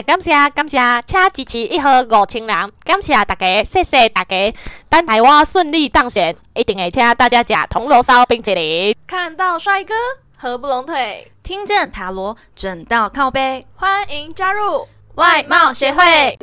谢感谢感谢，请支持一号五千人，感谢大家，谢谢大家。等待我顺利当选，一定会请大家吃铜锣烧冰淇淋。看到帅哥合不拢腿，听见塔罗准到靠背，欢迎加入外貌协会。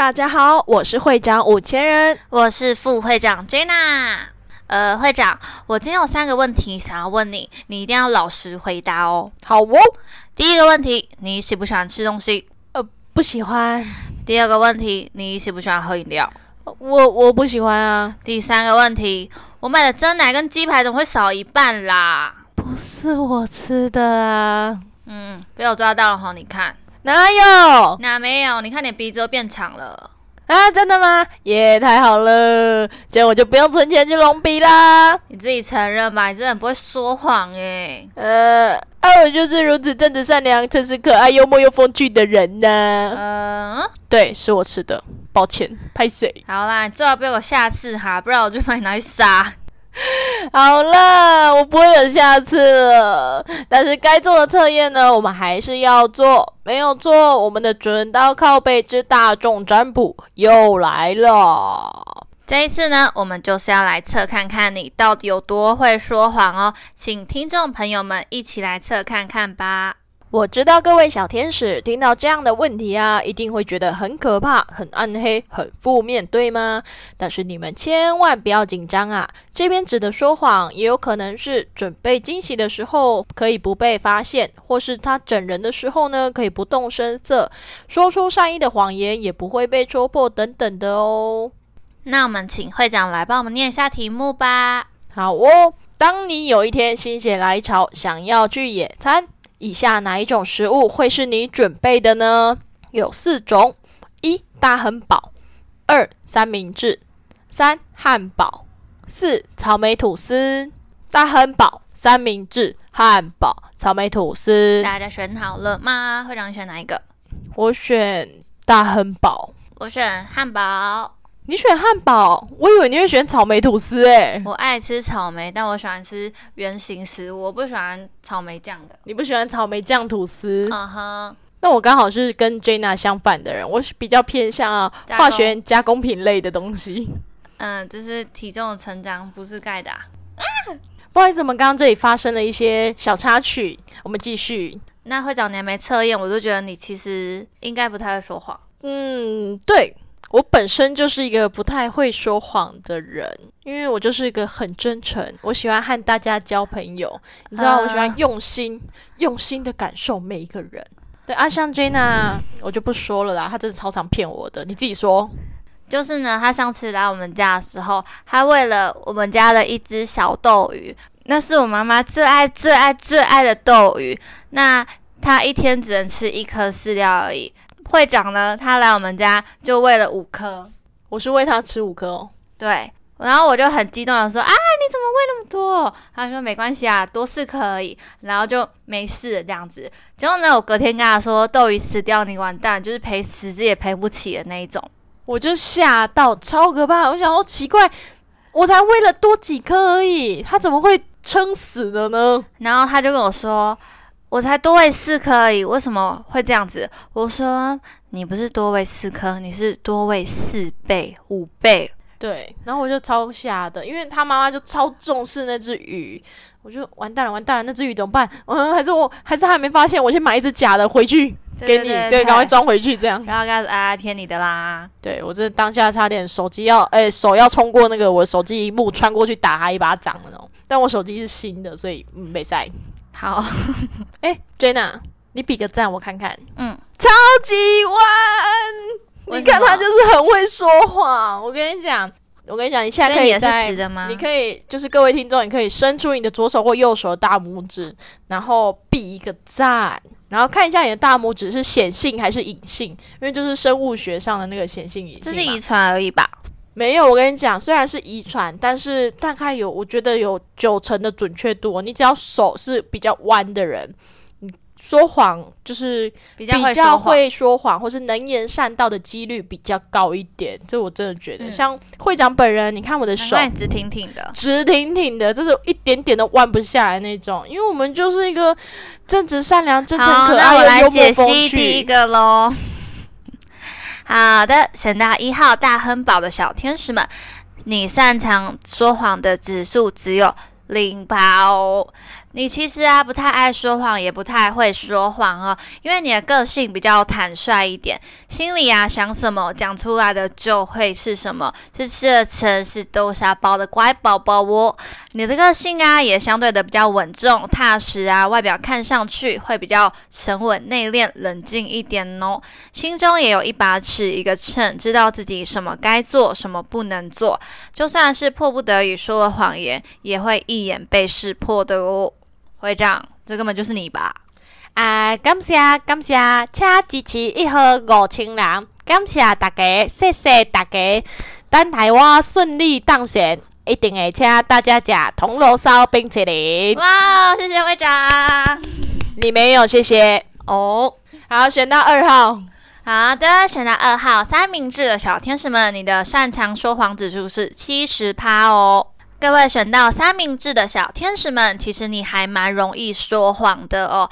大家好，我是会长五千人，我是副会长 Jenna。呃，会长，我今天有三个问题想要问你，你一定要老实回答哦。好哦。第一个问题，你喜不喜欢吃东西？呃，不喜欢。第二个问题，你喜不喜欢喝饮料？我我不喜欢啊。第三个问题，我买的蒸奶跟鸡排怎么会少一半啦？不是我吃的啊。嗯，被我抓到了哈，你看。哪有？哪没有？你看你鼻子都变长了啊！真的吗？耶，太好了，这样我就不用存钱去隆鼻啦。你自己承认吧，你真的很不会说谎哎。呃，啊，我就是如此正直、善良、诚实、可爱、幽默又风趣的人呢。嗯，对，是我吃的，抱歉，拍谁？好啦，最好被我下次哈，不然我就把你拿去杀。好了，我不会有下次了。但是该做的测验呢，我们还是要做。没有错，我们的准刀靠背之大众占卜又来了。这一次呢，我们就是要来测看看你到底有多会说谎哦。请听众朋友们一起来测看看吧。我知道各位小天使听到这样的问题啊，一定会觉得很可怕、很暗黑、很负面，对吗？但是你们千万不要紧张啊！这边指的说谎，也有可能是准备惊喜的时候可以不被发现，或是他整人的时候呢，可以不动声色说出善意的谎言，也不会被戳破等等的哦。那我们请会长来帮我们念一下题目吧。好哦，当你有一天心血来潮想要去野餐。以下哪一种食物会是你准备的呢？有四种：一大亨堡，二三明治，三汉堡，四草莓吐司。大亨堡、三明治、汉堡、草莓吐司。大家选好了吗？会长选哪一个？我选大亨堡。我选汉堡。你选汉堡，我以为你会选草莓吐司诶。我爱吃草莓，但我喜欢吃圆形食物，我不喜欢草莓酱的。你不喜欢草莓酱吐司？嗯哼。那我刚好是跟 Jenna 相反的人，我是比较偏向化学加工品类的东西。嗯，就是体重的成长，不是盖的啊。不好意思，我们刚刚这里发生了一些小插曲，我们继续。那会长，你还没测验，我就觉得你其实应该不太会说谎。嗯，对。我本身就是一个不太会说谎的人，因为我就是一个很真诚，我喜欢和大家交朋友。你知道，我喜欢用心、用心的感受每一个人。对，阿香 Jenna，我就不说了啦，他真的超常骗我的。你自己说，就是呢，他上次来我们家的时候，他为了我们家的一只小斗鱼，那是我妈妈最爱、最爱、最爱的斗鱼，那他一天只能吃一颗饲料而已。会长呢？他来我们家就喂了五颗，我是喂他吃五颗哦。对，然后我就很激动的说：“啊，你怎么喂那么多？”他说：“没关系啊，多四颗而已。”然后就没事这样子。结果呢，我隔天跟他说：“斗鱼死掉，你完蛋，就是赔十只也赔不起的那一种。”我就吓到，超可怕！我想说奇怪，我才喂了多几颗而已，他怎么会撑死的呢？然后他就跟我说。我才多喂四颗而已，为什么会这样子？我说你不是多喂四颗，你是多喂四倍、五倍。对，然后我就超吓的，因为他妈妈就超重视那只鱼，我就完蛋了，完蛋了，那只鱼怎么办？嗯，还是我还是还没发现，我先买一只假的回去给你，对，赶快装回去这样。然后开始啊骗你的啦。对我这当下差点手机要，哎，手要冲过那个我手机一幕穿过去打他一巴掌那种，但我手机是新的，所以没塞。好，哎，Jenna，你比个赞，我看看。嗯，超级弯，你看他就是很会说话。我跟你讲，我跟你讲，你现在可以在，你可以就是各位听众，你可以伸出你的左手或右手的大拇指，然后比一个赞，然后看一下你的大拇指是显性还是隐性，因为就是生物学上的那个显性隐性。这是遗传而已吧。没有，我跟你讲，虽然是遗传，但是大概有，我觉得有九成的准确度。你只要手是比较弯的人，你说谎就是比较会说谎，或是能言善道的几率比较高一点。这我真的觉得，像会长本人，你看我的手直挺挺的，直挺挺的，就是一点点都弯不下来那种。因为我们就是一个正直善良、真诚可爱、幽默风趣。第一个喽。好的，选到一号大亨堡的小天使们，你擅长说谎的指数只有零包。你其实啊不太爱说谎，也不太会说谎哦，因为你的个性比较坦率一点，心里啊想什么讲出来的就会是什么，是吃了成是豆沙包的乖宝宝哦。你的个性啊也相对的比较稳重踏实啊，外表看上去会比较沉稳内敛冷静一点哦，心中也有一把尺一个秤，知道自己什么该做什么不能做，就算是迫不得已说了谎言，也会一眼被识破的哦。会长，这根本就是你吧？啊，感谢感谢，请支持一号五千人，感谢大家，谢谢大家。等待我顺利当选，一定会请大家吃铜锣烧冰淇淋。哇，谢谢会长。你没有谢谢哦。好，选到二号。好的，选到二号三明治的小天使们，你的擅长说谎指数是七十趴哦。各位选到三明治的小天使们，其实你还蛮容易说谎的哦。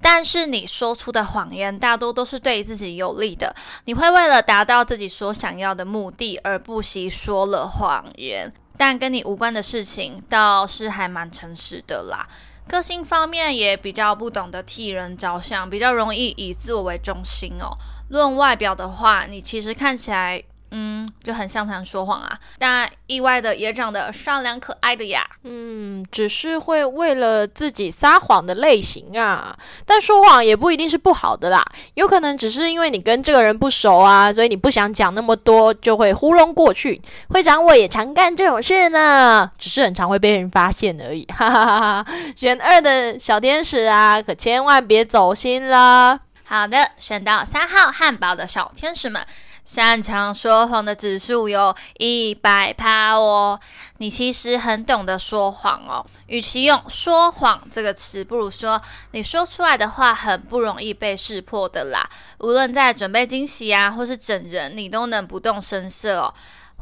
但是你说出的谎言大多都是对自己有利的，你会为了达到自己所想要的目的而不惜说了谎言。但跟你无关的事情倒是还蛮诚实的啦。个性方面也比较不懂得替人着想，比较容易以自我为中心哦。论外表的话，你其实看起来。嗯，就很像常说谎啊，但意外的也长得善良可爱的呀。嗯，只是会为了自己撒谎的类型啊。但说谎也不一定是不好的啦，有可能只是因为你跟这个人不熟啊，所以你不想讲那么多，就会糊弄过去。会长我也常干这种事呢，只是很常会被人发现而已。哈哈哈哈选二的小天使啊，可千万别走心啦。好的，选到三号汉堡的小天使们。擅长说谎的指数有一百趴哦，你其实很懂得说谎哦。与其用说谎这个词，不如说你说出来的话很不容易被识破的啦。无论在准备惊喜啊，或是整人，你都能不动声色哦。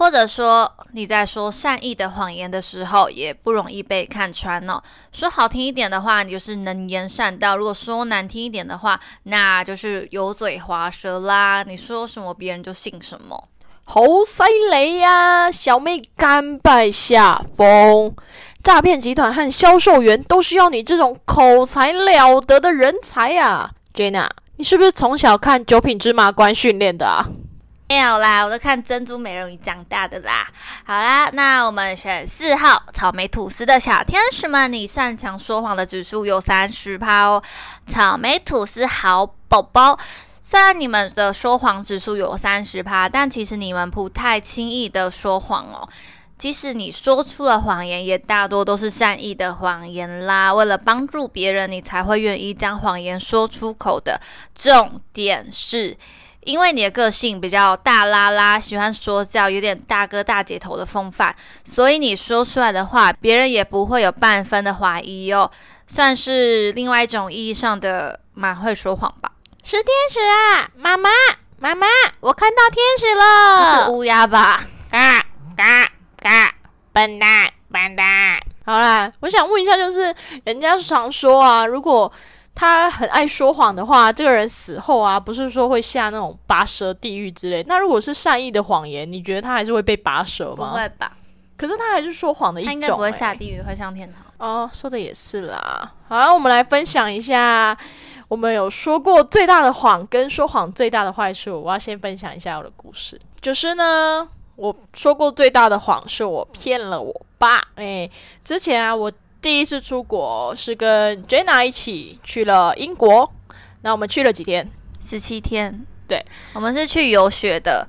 或者说你在说善意的谎言的时候，也不容易被看穿哦。说好听一点的话，你就是能言善道；如果说难听一点的话，那就是油嘴滑舌啦。你说什么，别人就信什么。好犀利呀！小妹甘拜下风。诈骗集团和销售员都需要你这种口才了得的人才呀，Jenna。你是不是从小看《九品芝麻官》训练的啊？没有啦，我都看珍珠美人鱼长大的啦。好啦，那我们选四号草莓吐司的小天使们，你擅长说谎的指数有三十趴哦。草莓吐司好宝宝，虽然你们的说谎指数有三十趴，但其实你们不太轻易的说谎哦。即使你说出了谎言，也大多都是善意的谎言啦。为了帮助别人，你才会愿意将谎言说出口的。重点是。因为你的个性比较大拉拉，喜欢说教，有点大哥大姐头的风范，所以你说出来的话，别人也不会有半分的怀疑哦，算是另外一种意义上的蛮会说谎吧。是天使啊，妈妈，妈妈，我看到天使了。是乌鸦吧？嘎嘎嘎，笨蛋，笨蛋。好啦，我想问一下，就是人家常说啊，如果。他很爱说谎的话，这个人死后啊，不是说会下那种拔舌地狱之类。那如果是善意的谎言，你觉得他还是会被拔舌吗？不会吧？可是他还是说谎的一种。他应该不会下地狱，会上天堂。哦，说的也是啦。好，我们来分享一下，我们有说过最大的谎跟说谎最大的坏处。我要先分享一下我的故事，就是呢，我说过最大的谎是我骗了我爸。哎，之前啊，我。第一次出国是跟 Jenna 一起去了英国，那我们去了几天？十七天。对，我们是去游学的。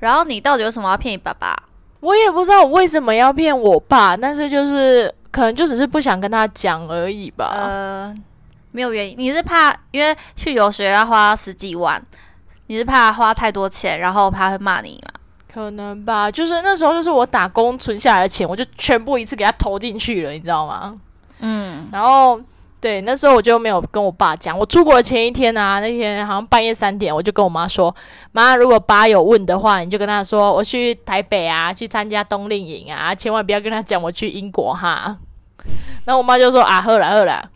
然后你到底有什么要骗你爸爸？我也不知道我为什么要骗我爸，但是就是可能就只是不想跟他讲而已吧。呃，没有原因。你是怕因为去游学要花十几万，你是怕花太多钱，然后他会骂你吗？可能吧，就是那时候就是我打工存下来的钱，我就全部一次给他投进去了，你知道吗？嗯，然后对，那时候我就没有跟我爸讲。我出国的前一天啊，那天好像半夜三点，我就跟我妈说：“妈，如果爸有问的话，你就跟他说我去台北啊，去参加冬令营啊，千万不要跟他讲我去英国哈。”然后我妈就说：“啊，喝了喝了。”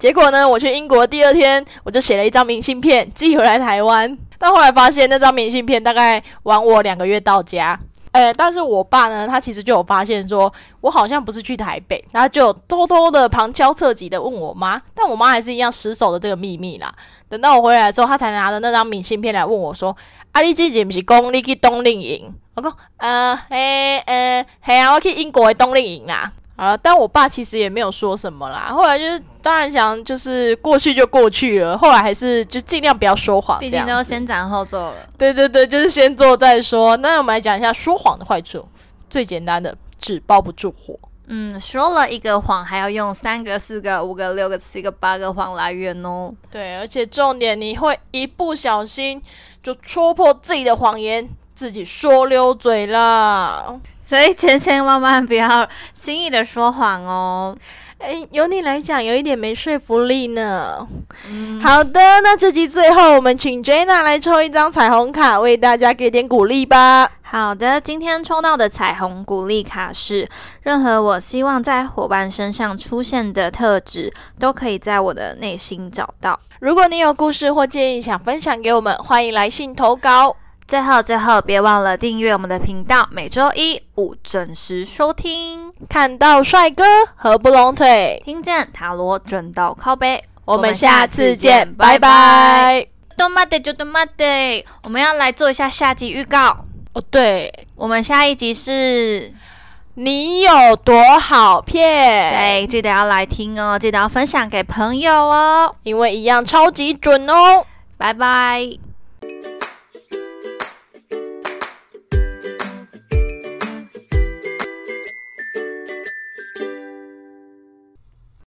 结果呢，我去英国第二天，我就写了一张明信片寄回来台湾。但后来发现，那张明信片大概晚我两个月到家。呃，但是我爸呢，他其实就有发现说，我好像不是去台北，然后就偷偷的旁敲侧击的问我妈，但我妈还是一样死守的这个秘密啦。等到我回来之后，他才拿着那张明信片来问我说：“啊，你之前不是讲你去冬令营？”我讲：“呃，嘿，呃，嘿啊，我去英国的冬令营啦。”啊！但我爸其实也没有说什么啦。后来就是当然想，就是过去就过去了。后来还是就尽量不要说谎，毕竟都先斩后奏了。对对对，就是先做再说。那我们来讲一下说谎的坏处。最简单的，纸包不住火。嗯，说了一个谎，还要用三个、四个、五个、六个、七个、八个谎来圆哦。对，而且重点，你会一不小心就戳破自己的谎言，自己说溜嘴了。所以千千万万不要轻易的说谎哦。哎，由你来讲有一点没说服力呢。嗯，好的，那这集最后我们请 Jenna 来抽一张彩虹卡，为大家给点鼓励吧。好的，今天抽到的彩虹鼓励卡是：任何我希望在伙伴身上出现的特质，都可以在我的内心找到。如果你有故事或建议想分享给我们，欢迎来信投稿。最后，最后，别忘了订阅我们的频道，每周一五准时收听。看到帅哥合不拢腿，听见塔罗准到靠背。我们下次见，拜拜。动漫的就动漫的，我们要来做一下下集预告哦。对，我们下一集是你有多好骗？对，记得要来听哦，记得要分享给朋友哦，因为一样超级准哦。拜拜。